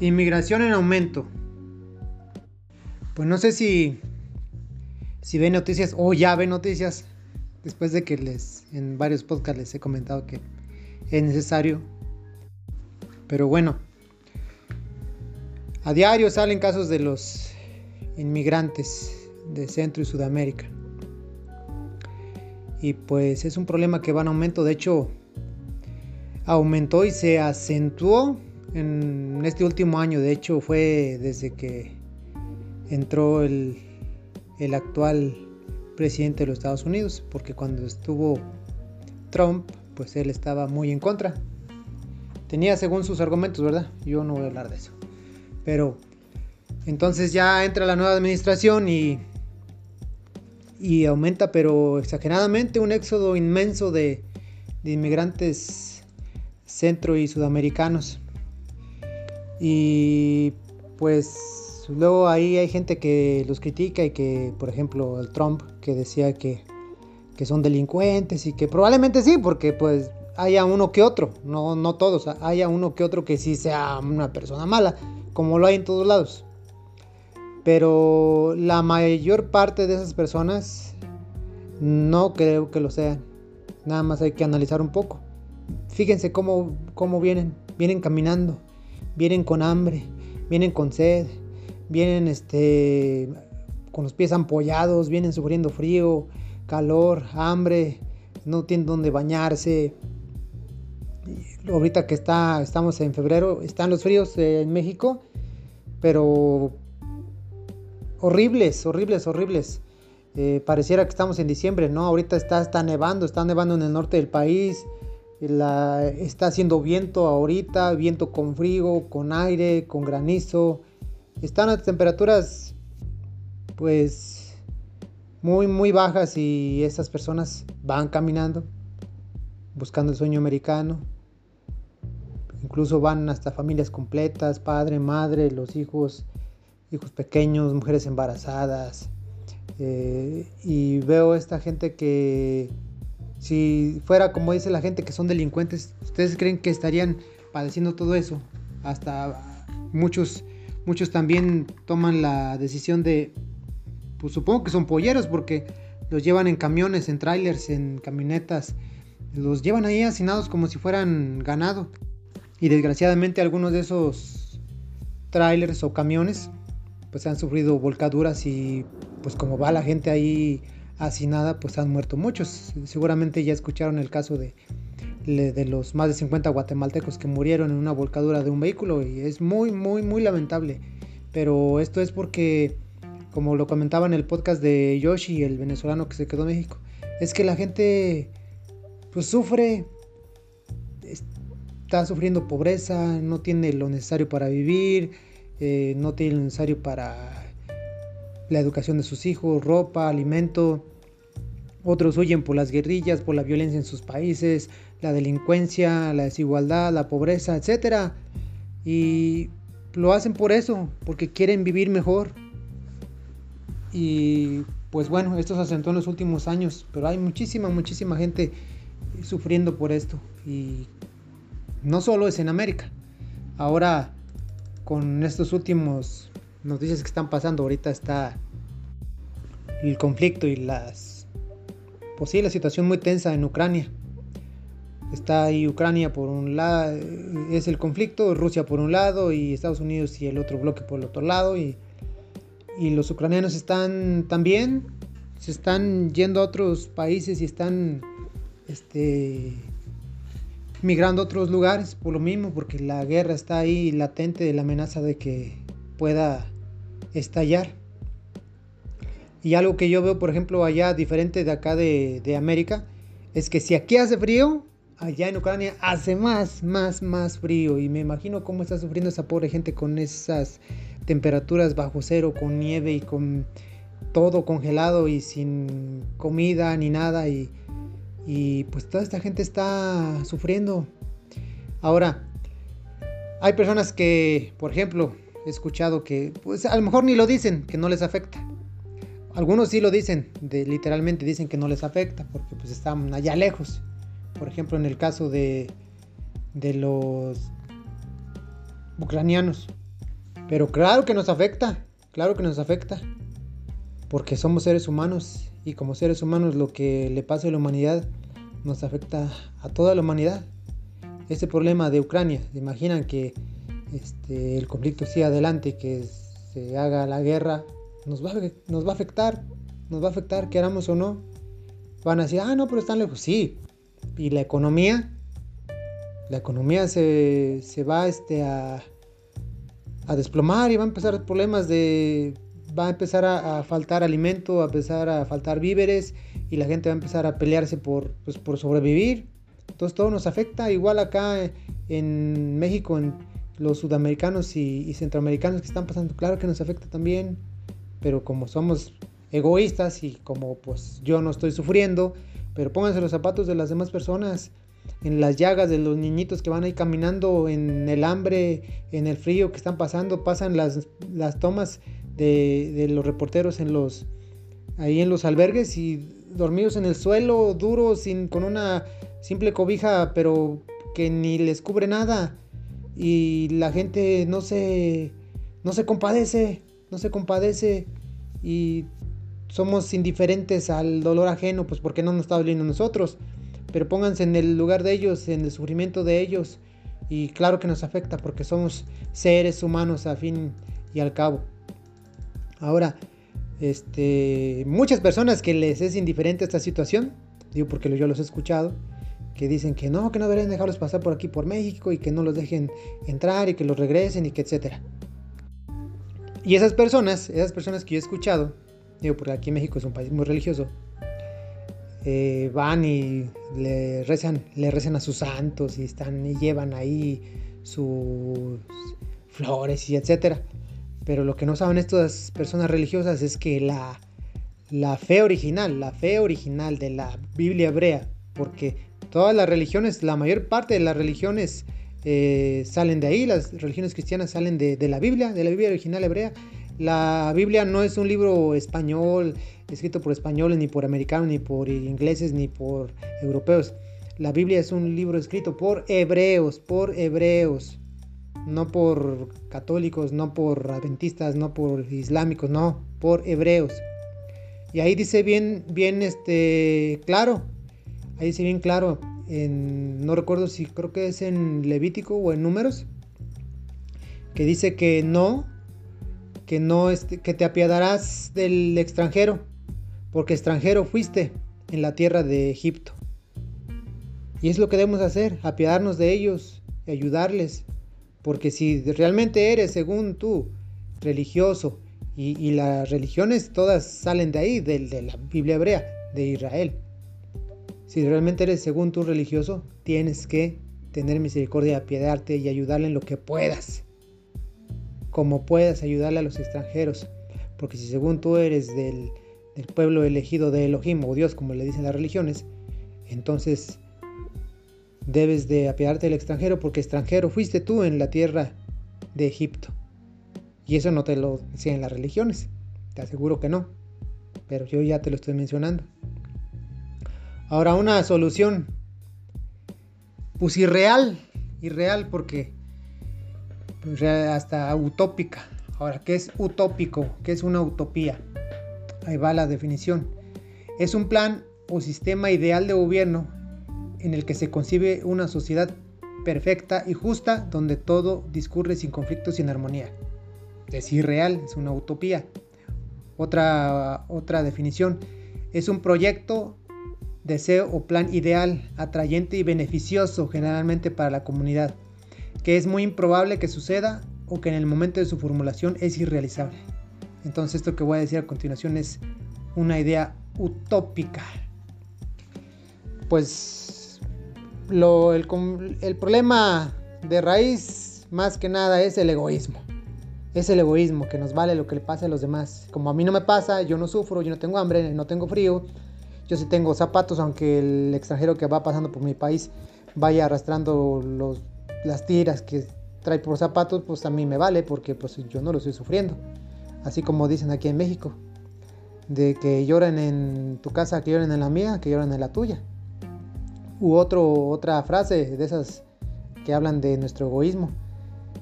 Inmigración en aumento. Pues no sé si, si ven noticias o ya ven noticias, después de que les en varios podcasts les he comentado que es necesario. Pero bueno, a diario salen casos de los inmigrantes de Centro y Sudamérica. Y pues es un problema que va en aumento. De hecho, aumentó y se acentuó en este último año. De hecho, fue desde que entró el, actual presidente de los Estados Unidos. Porque cuando estuvo Trump, pues él estaba muy en contra. Tenía según sus argumentos, ¿verdad? Yo no voy a hablar de eso. Pero entonces ya entra la nueva administración y, y aumenta, pero exageradamente, un éxodo inmenso de inmigrantes centro y sudamericanos. Y pues luego ahí hay gente que los critica y que, por ejemplo, el Trump, que decía que, que son delincuentes y que probablemente sí, porque pues haya uno que otro, no, no todos, haya uno que otro que sí sea una persona mala, como lo hay en todos lados. Pero la mayor parte de esas personas no creo que lo sean. Nada más hay que analizar un poco. Fíjense cómo, cómo vienen. Vienen caminando, vienen con hambre, vienen con sed, vienen este, con los pies ampollados, vienen sufriendo frío, calor, hambre, no tienen donde bañarse. Ahorita que está, estamos en febrero, están los fríos en México, pero horribles, horribles, horribles. Eh, pareciera que estamos en diciembre, ¿no? Ahorita está, está nevando, está nevando en el norte del país. La, está haciendo viento ahorita, viento con frío, con aire, con granizo. Están las temperaturas pues muy muy bajas y estas personas van caminando buscando el sueño americano. Incluso van hasta familias completas, padre, madre, los hijos hijos pequeños, mujeres embarazadas. Eh, y veo esta gente que si fuera como dice la gente que son delincuentes, ¿ustedes creen que estarían padeciendo todo eso? Hasta muchos, muchos también toman la decisión de, pues supongo que son polleros porque los llevan en camiones, en trailers, en camionetas, los llevan ahí hacinados como si fueran ganado. Y desgraciadamente algunos de esos trailers o camiones pues han sufrido volcaduras y pues como va la gente ahí hacinada, pues han muerto muchos. Seguramente ya escucharon el caso de, de los más de 50 guatemaltecos que murieron en una volcadura de un vehículo y es muy, muy, muy lamentable. Pero esto es porque, como lo comentaba en el podcast de Yoshi, el venezolano que se quedó en México, es que la gente pues sufre, está sufriendo pobreza, no tiene lo necesario para vivir, eh, no tiene lo necesario para la educación de sus hijos, ropa, alimento. Otros huyen por las guerrillas, por la violencia en sus países, la delincuencia, la desigualdad, la pobreza, etc. Y lo hacen por eso, porque quieren vivir mejor. Y pues bueno, esto se asentó en los últimos años, pero hay muchísima, muchísima gente sufriendo por esto. Y no solo es en América. Ahora con estos últimos noticias que están pasando. Ahorita está el conflicto y las pues sí, la situación muy tensa en Ucrania. Está ahí Ucrania por un lado, es el conflicto, Rusia por un lado y Estados Unidos y el otro bloque por el otro lado. Y, y los ucranianos están también, se están yendo a otros países y están este, migrando a otros lugares por lo mismo, porque la guerra está ahí latente la amenaza de que pueda estallar. Y algo que yo veo, por ejemplo, allá diferente de acá de, de América, es que si aquí hace frío, allá en Ucrania hace más, más, más frío. Y me imagino cómo está sufriendo esa pobre gente con esas temperaturas bajo cero, con nieve y con todo congelado y sin comida ni nada. Y, y pues toda esta gente está sufriendo. Ahora, hay personas que, por ejemplo, he escuchado que pues a lo mejor ni lo dicen, que no les afecta. Algunos sí lo dicen, literalmente dicen que no les afecta porque pues están allá lejos. Por ejemplo, en el caso de, de los ucranianos, Pero claro que nos afecta, claro que nos afecta, porque somos seres humanos y como seres humanos lo que le pasa a la humanidad nos afecta a toda la humanidad. Este problema de Ucrania, ¿se imaginan que este, el conflicto siga adelante, que se haga la guerra, nos va, nos va a afectar, nos va a afectar, queramos o no. Van a decir, ah, no, pero están lejos. Sí. ¿Y la economía? La economía se, se va este, a, a desplomar y va a empezar problemas de va a empezar a, faltar alimento, va a empezar a faltar víveres y la gente va a empezar a pelearse por, pues, por sobrevivir. Entonces todo nos afecta, igual acá en México, en los sudamericanos y, centroamericanos que están pasando, claro que nos afecta también, pero como somos egoístas y como pues yo no estoy sufriendo, pero pónganse los zapatos de las demás personas, en las llagas de los niñitos que van ahí caminando, en el hambre, en el frío que están pasando, pasan las, las tomas de, los reporteros en los, ahí en los albergues y dormidos en el suelo, duros, sin, con una simple cobija, pero que ni les cubre nada. Y la gente no se, no se compadece, no se compadece. Y somos indiferentes al dolor ajeno, pues porque no nos está doliendo a nosotros. Pero pónganse en el lugar de ellos, en el sufrimiento de ellos. Y claro que nos afecta porque somos seres humanos a fin y al cabo. Ahora, este, muchas personas que les es indiferente esta situación, digo porque yo los he escuchado, que dicen que no, que no deberían dejarlos pasar por aquí por México y que no los dejen entrar y que los regresen y que etcétera. Y esas personas, esas personas que yo he escuchado, digo porque aquí México es un país muy religioso, eh, van y le rezan, le rezan a sus santos y están y llevan ahí sus flores y etcétera. Pero lo que no saben estas personas religiosas es que la, la fe original, la fe original de la Biblia hebrea, porque todas las religiones, la mayor parte de las religiones eh, salen de ahí, las religiones cristianas salen de, de, la Biblia, de la Biblia original hebrea. La Biblia no es un libro español, escrito por españoles, ni por americanos, ni por ingleses, ni por europeos. La Biblia es un libro escrito por hebreos, por hebreos no por católicos, no por adventistas, no por islámicos, no, por hebreos. Y ahí dice bien, bien, este, claro, ahí dice bien claro, en, no recuerdo si creo que es en Levítico o en Números, que dice que no, que no, este, que te apiadarás del extranjero, porque extranjero fuiste en la tierra de Egipto. Y es lo que debemos hacer, apiadarnos de ellos, ayudarles, porque si realmente eres, según tú, religioso, y, las religiones todas salen de ahí, de, de la Biblia hebrea, de Israel. Si realmente eres, según tú, religioso, tienes que tener misericordia, apiadarte y ayudarle en lo que puedas. Como puedas ayudarle a los extranjeros. Porque si según tú eres del, del pueblo elegido de Elohim o Dios, como le dicen las religiones, entonces debes de apiadarte del extranjero porque extranjero fuiste tú en la tierra de Egipto. Y eso no te lo decían las religiones, te aseguro que no, pero yo ya te lo estoy mencionando. Ahora una solución, pues irreal, irreal porque pues, hasta utópica. Ahora, ¿qué es utópico? ¿Qué es una utopía? Ahí va la definición. Es un plan o sistema ideal de gobierno en el que se concibe una sociedad perfecta y justa donde todo discurre sin conflictos y sin armonía. Es irreal, es una utopía. Otra, otra definición, es un proyecto, deseo o plan ideal, atrayente y beneficioso generalmente para la comunidad, que es muy improbable que suceda o que en el momento de su formulación es irrealizable. Entonces esto que voy a decir a continuación es una idea utópica. Pues el, problema de raíz más que nada es el egoísmo. Es el egoísmo que nos vale lo que le pase a los demás. Como a mí no me pasa, yo no sufro, yo no tengo hambre, no tengo frío. Yo sí tengo zapatos, aunque el extranjero que va pasando por mi país vaya arrastrando las tiras que trae por zapatos, pues a mí me vale porque pues yo no lo estoy sufriendo. Así como dicen aquí en México, de que lloren en tu casa, que lloren en la mía, que lloren en la tuya. U otra frase de esas que hablan de nuestro egoísmo.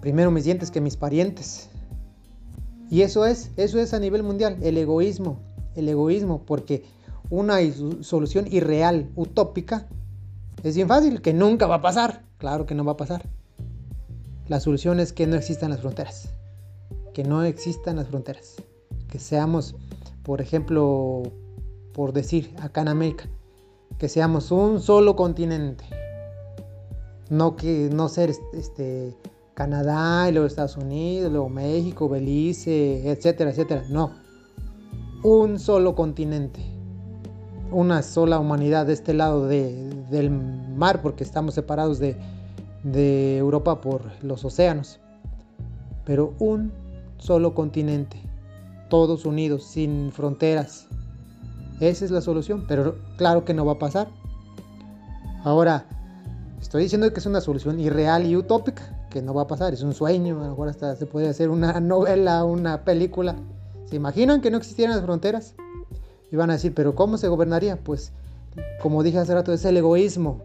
Primero mis dientes que mis parientes. Y eso es, eso es a nivel mundial, el egoísmo, el egoísmo, porque una solución irreal, utópica, es bien fácil, que nunca va a pasar. Claro que no va a pasar. La solución es que no existan las fronteras. Que no existan las fronteras. Que seamos, por ejemplo, por decir, acá en América, que seamos un solo continente. No que no ser este Canadá y luego Estados Unidos, luego México, Belice, etcétera, etcétera. No. Un solo continente. Una sola humanidad de este lado del mar, porque estamos separados de, de Europa por los océanos. Pero un solo continente. Todos unidos, sin fronteras. Esa es la solución, pero claro que no va a pasar. Ahora, estoy diciendo que es una solución irreal y utópica que no va a pasar, es un sueño, a lo mejor hasta se puede hacer una novela, una película. ¿Se imaginan que no existieran las fronteras? Y van a decir, pero ¿cómo se gobernaría? Pues, como dije hace rato, es el egoísmo,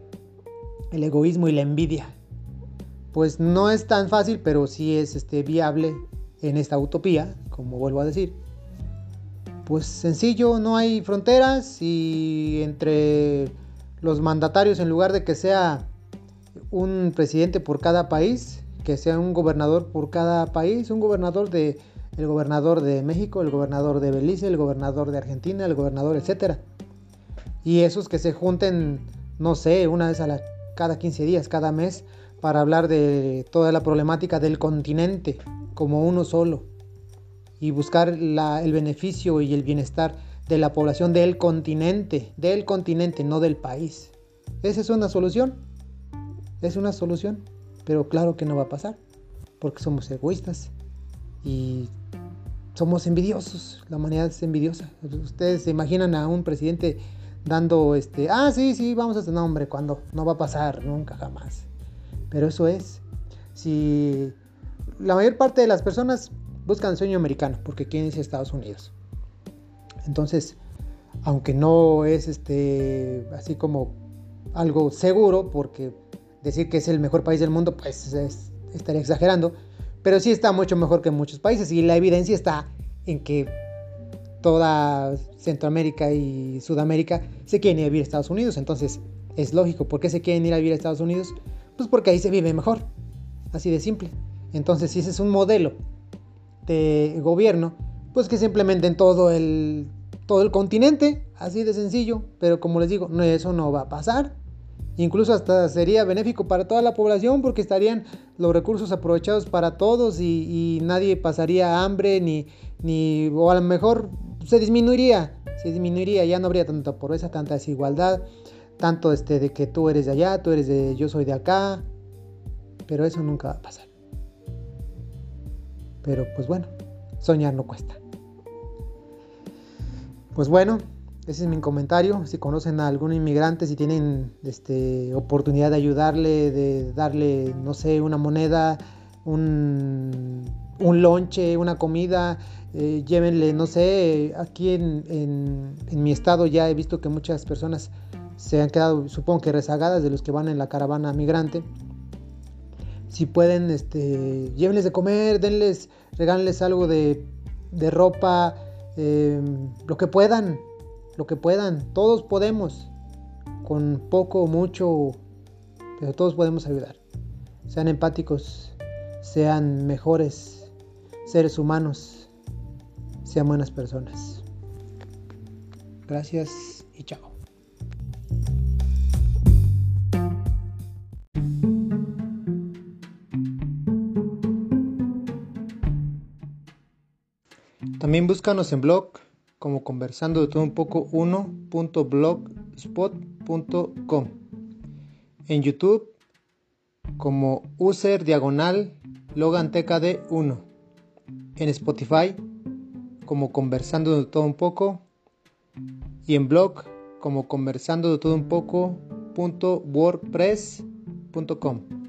el egoísmo y la envidia. Pues no es tan fácil, pero sí es este, viable en esta utopía, como vuelvo a decir. Pues sencillo, no hay fronteras y entre los mandatarios, en lugar de que sea un presidente por cada país, que sea un gobernador por cada país, un gobernador de el gobernador de México, el gobernador de Belice, el gobernador de Argentina, el gobernador, etcétera. Y esos que se junten, no sé, una vez a la, cada 15 días, cada mes, para hablar de toda la problemática del continente como uno solo y buscar el beneficio y el bienestar de la población del continente, del continente, no del país. Esa es una solución. Es una solución, pero claro que no va a pasar, porque somos egoístas y somos envidiosos. La humanidad es envidiosa. Ustedes se imaginan a un presidente dando este, ah, sí, sí, vamos a hacer nombre cuando no va a pasar nunca jamás. Pero eso es. Si la mayor parte de las personas buscan el sueño americano porque quieren irse a Estados Unidos. Entonces, aunque no es este así como algo seguro porque decir que es el mejor país del mundo, pues estaría exagerando, pero sí está mucho mejor que muchos países y la evidencia está en que toda Centroamérica y Sudamérica se quieren ir a vivir a Estados Unidos, entonces es lógico, ¿por qué se quieren ir a vivir a Estados Unidos? Pues porque ahí se vive mejor, así de simple. Entonces, si ese es un modelo de gobierno, pues que se implemente en todo el, todo el continente, así de sencillo, pero como les digo, eso no va a pasar. Incluso hasta sería benéfico para toda la población porque estarían los recursos aprovechados para todos y, nadie pasaría hambre ni, ni, o a lo mejor se disminuiría, se disminuiría, ya no habría tanta pobreza, tanta desigualdad, tanto este de que tú eres de allá, tú eres de yo soy de acá, pero eso nunca va a pasar. Pero pues bueno, soñar no cuesta. Pues bueno, ese es mi comentario. Si conocen a algún inmigrante, si tienen este, oportunidad de ayudarle, de darle, no sé, una moneda, un, un lonche, una comida, eh, llévenle, no sé, aquí en, mi estado ya he visto que muchas personas se han quedado, supongo que rezagadas de los que van en la caravana migrante. Si pueden, este, llévenles de comer, denles, regálenles algo de, ropa, eh, lo que puedan, lo que puedan, todos podemos, con poco o mucho, pero todos podemos ayudar. Sean empáticos, sean mejores seres humanos, sean buenas personas. Gracias y chao. También búscanos en blog como conversando de todo un poco 1.blogspot.com. En YouTube como user diagonal Logan TKD 1. En Spotify como conversando de todo un poco. Y en blog como conversando de todo un poco.wordpress.com.